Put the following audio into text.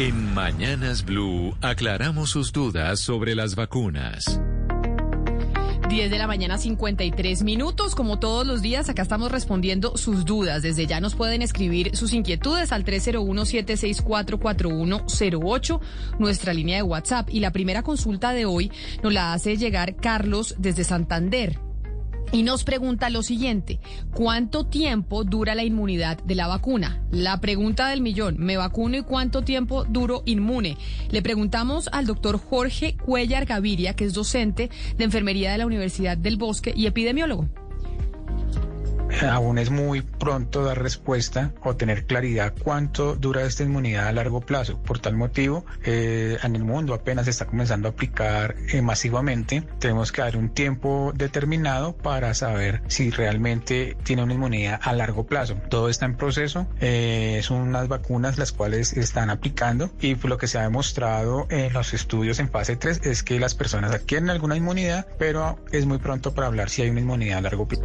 En Mañanas Blue aclaramos sus dudas sobre las vacunas. 10 de la mañana 53 minutos, como todos los días, acá estamos respondiendo sus dudas. Desde ya nos pueden escribir sus inquietudes al 301-764-4108, nuestra línea de WhatsApp. Y la primera consulta de hoy nos la hace llegar Carlos desde Santander y nos pregunta lo siguiente, ¿cuánto tiempo dura la inmunidad de la vacuna? La pregunta del millón, ¿me vacuno y cuánto tiempo duro inmune? Le preguntamos al doctor Jorge Cuellar Gaviria, que es docente de enfermería de la Universidad del Bosque y epidemiólogo aún es muy pronto dar respuesta o tener claridad cuánto dura esta inmunidad a largo plazo. Por tal motivo, eh, en el mundo apenas se está comenzando a aplicar eh, masivamente. Tenemos que dar un tiempo determinado para saber si realmente tiene una inmunidad a largo plazo. Todo está en proceso. Eh, son unas vacunas las cuales están aplicando y lo que se ha demostrado en los estudios en fase 3 es que las personas adquieren alguna inmunidad, pero es muy pronto para hablar si hay una inmunidad a largo plazo.